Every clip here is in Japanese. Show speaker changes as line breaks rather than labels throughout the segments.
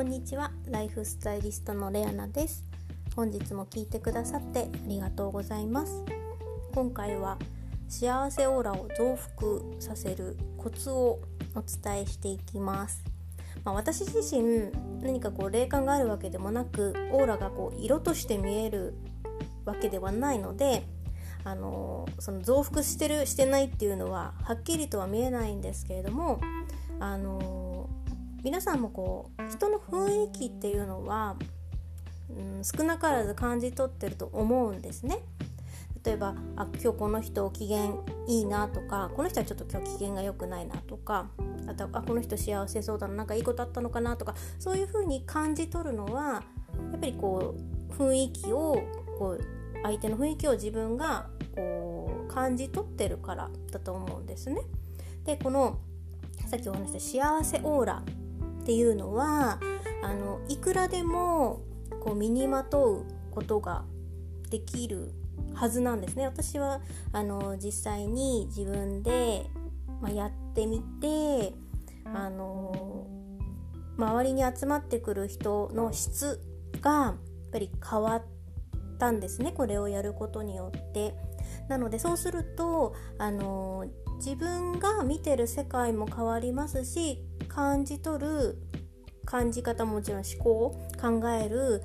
こんにちは。ライフスタイリストのレアナです。本日も聞いてくださってありがとうございます。今回は幸せオーラを増幅させるコツをお伝えしていきます。まあ、私自身何かこう霊感があるわけでもなくオーラがこう色として見えるわけではないのであのその増幅してるしてないっていうのははっきりとは見えないんですけれどもあの皆さんもこう人の雰囲気っていうのは、うん、少なからず感じ取ってると思うんですね。例えばあ今日この人機嫌いいなとかこの人はちょっと今日機嫌が良くないなとかあとあこの人幸せそうだななんかいいことあったのかなとかそういう風に感じ取るのはやっぱりこう雰囲気をこう相手の雰囲気を自分がこう感じ取ってるからだと思うんですね。でこのさっきお話した幸せオーラっていうのはあのいくらでもこう身にまとうことができるはずなんですね私はあの実際に自分で、まあ、やってみてあの周りに集まってくる人の質がやっぱり変わったんですねこれをやることによって。なのでそうするとあの自分が見てる世界も変わりますし感じ取る感じ方ももちろん思考考える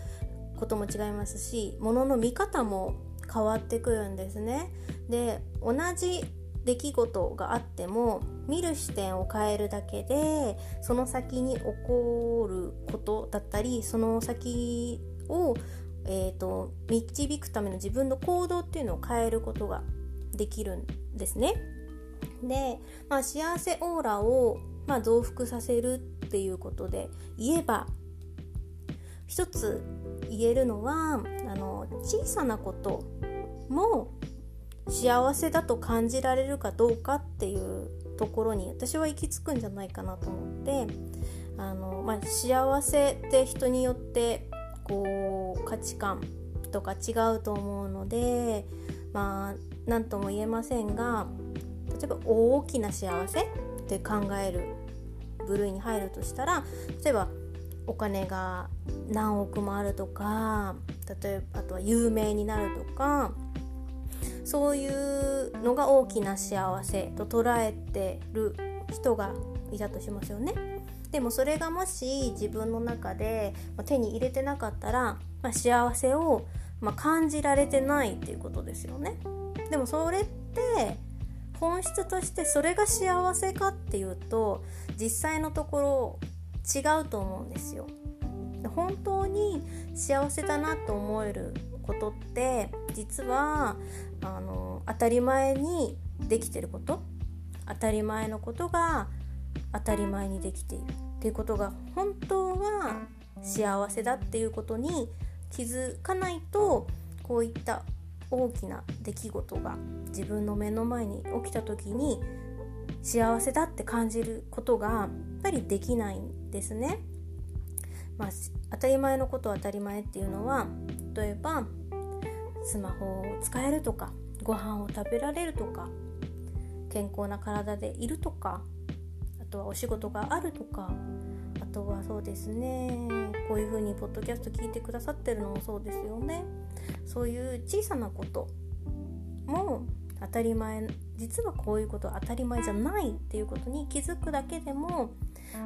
ことも違いますしものの見方も変わってくるんですね。で同じ出来事があっても見る視点を変えるだけでその先に起こることだったりその先を、えーと、導くための自分の行動っていうのを変えることができるんですね。で、まあ、幸せオーラを、まあ、増幅させるっていうことで言えば一つ言えるのはあの小さなことも幸せだと感じられるかどうかっていうところに私は行き着くんじゃないかなと思ってあの、まあ、幸せって人によってこう価値観とか違うと思うのでまあ何とも言えませんが例えば大きな幸せって考える部類に入るとしたら例えばお金が何億もあるとか例えばあとは有名になるとかそういうのが大きな幸せと捉えてる人がいたとしますよね。でもそれがもし自分の中で手に入れてなかったら、まあ、幸せを、ま、感じられてないっていうことですよね。でもそれって本質としてそれが幸せかっていうと実際のところ違うと思うんですよ。本当に幸せだなと思えることって実はあの当たり前にできてること当たり前のことが当たり前にできているっていうことが本当は幸せだっていうことに気づかないとこういった大きな出来事が自分の目の前に起きた時に幸せだって感じることがやっぱりできないんですね。まあ、当たり前のことは当たり前っていうのは例えばスマホを使えるとかご飯を食べられるとか健康な体でいるとかあとはお仕事があるとかとはそうですね。こういう風にポッドキャスト聞いてくださってるのもそうですよね。そういう小さなことも当たり前実はこういうこと当たり前じゃないっていうことに気づくだけでも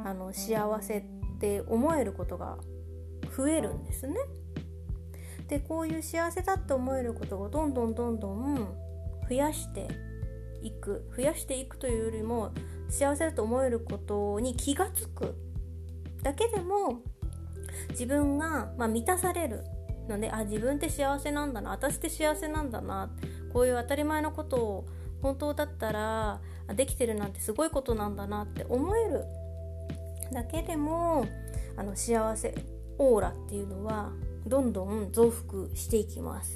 あの幸せって思えることが増えるんですね。でこういう幸せだって思えることをどんどんどんどん増やしていく。増やしていくというよりも幸せだと思えることに気が付く。だけでも自分が、まあ、満たされるのであ自分って幸せなんだな私って幸せなんだなこういう当たり前のことを本当だったらできてるなんてすごいことなんだなって思えるだけでもあの幸せオーラっていうのはどんどん増幅していきます。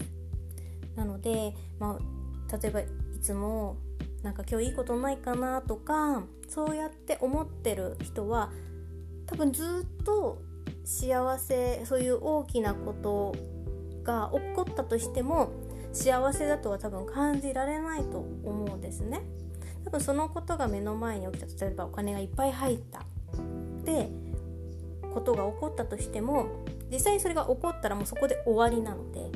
なので、まあ、例えばいつもなんか今日いいことないかなとかそうやって思ってる人は多分ずっと幸せそういう大きなことが起こったとしても幸せだとは多分感じられないと思うんですね。多分そのことが目の前に起きた例えばお金がいっぱい入ったでことが起こったとしても実際にそれが起こったらもうそこで終わりなので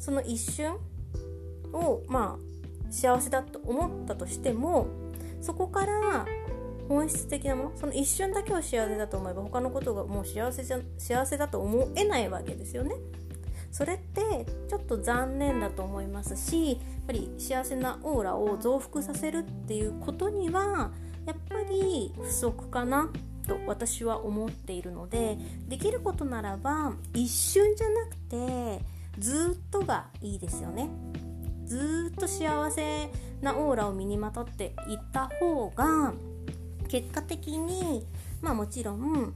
その一瞬をまあ幸せだと思ったとしてもそこから本質的なものその一瞬だけを幸せだと思えば他のことがもう幸せじゃ幸せだと思えないわけですよね。それってちょっと残念だと思いますしやっぱり幸せなオーラを増幅させるっていうことにはやっぱり不足かなと私は思っているのでできることならば一瞬じゃなくてずっとがいいですよねずっと幸せなオーラを身にまとっていった方が結果的にまあもちろん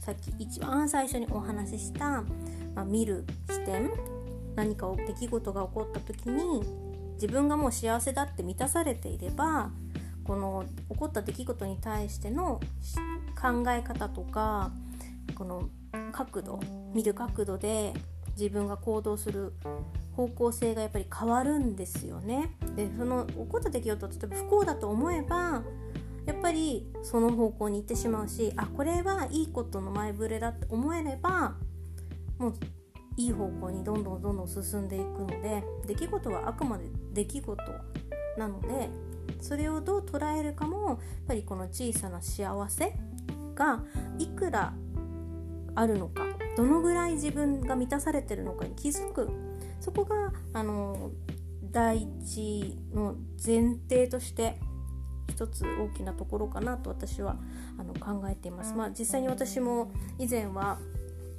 さっき一番最初にお話しした、まあ、見る視点何か出来事が起こった時に自分がもう幸せだって満たされていればこの起こった出来事に対しての考え方とかこの角度見る角度で自分が行動する方向性がやっぱり変わるんですよね。でその起こった出来事例えば不幸だと思えばやっぱりその方向に行ってしまうしあこれはいいことの前触れだって思えればもういい方向にどんどんどんどん進んでいくので出来事はあくまで出来事なのでそれをどう捉えるかもやっぱりこの小さな幸せがいくらあるのかどのぐらい自分が満たされてるのかに気づく。そこがあの第一の前提として一つ大きなところかなと私はあの考えています。まあ、実際に私も以前は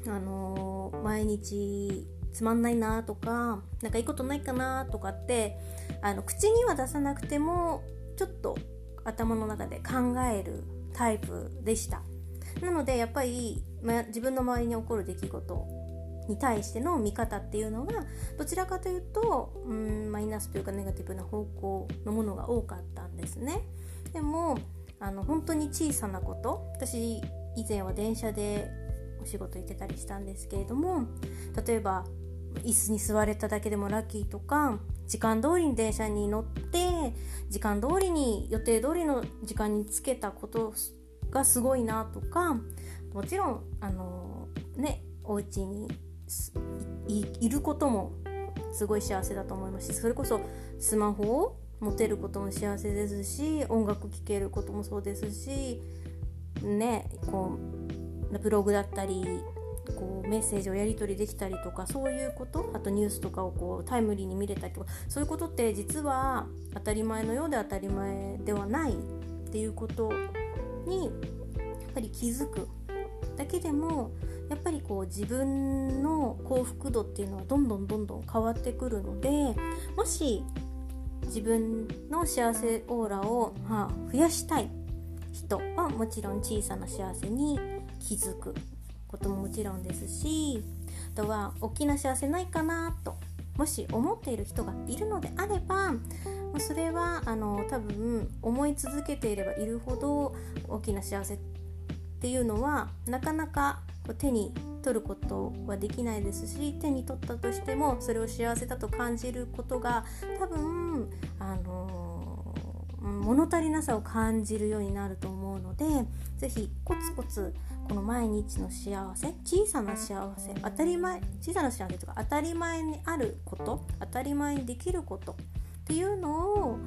あのー、毎日つまんないなとか何かいいことないかなとかってあの口には出さなくてもちょっと頭の中で考えるタイプでしたなのでやっぱり、ま、自分の周りに起こる出来事に対しての見方っていうのがどちらかというとうんマイナスというかネガティブな方向のものが多かったんですね。でもあの本当に小さなこと私以前は電車でお仕事行ってたりしたんですけれども例えば椅子に座れただけでもラッキーとか時間通りに電車に乗って時間通りに予定通りの時間につけたことがすごいなとかもちろんあのねお家にいることもすごい幸せだと思いますしそれこそスマホを持てることも幸せですし音楽聴けることもそうですしねこうブログだったりこうメッセージをやり取りできたりとかそういうことあとニュースとかをこうタイムリーに見れたりとかそういうことって実は当たり前のようで当たり前ではないっていうことにやっぱり気づくだけでもやっぱりこう自分の幸福度っていうのはどんどんどんどん変わってくるのでもし自分の幸せオーラを、まあ、増やしたい人はもちろん小さな幸せに気づくことももちろんですしあとは大きな幸せないかなともし思っている人がいるのであればそれはあの多分思い続けていればいるほど大きな幸せっていうのはなかなか手に取ることはできないですし手に取ったとしてもそれを幸せだと感じることが多分あの物足りなさを感じるようになると思うので是非コツコツこの毎日の幸せ小さな幸せ当たり前小さな幸せとか当たり前にあること当たり前にできることっていうのを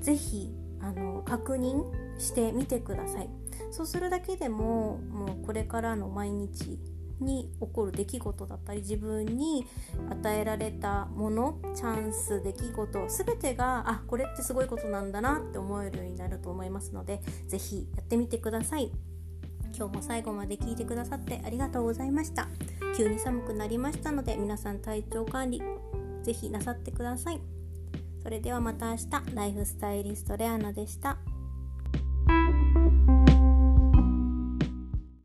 是非あの確認してみてください。そうするだけでももうこれからの毎日に起こる出来事だったり自分に与えられたものチャンス出来事全てがあこれってすごいことなんだなって思えるようになると思いますので是非やってみてください。今日も最後まで聞いてくださってありがとうございました。急に寒くなりましたので皆さん体調管理是非なさってください。それではまた明日ライフスタイリストレアナでした。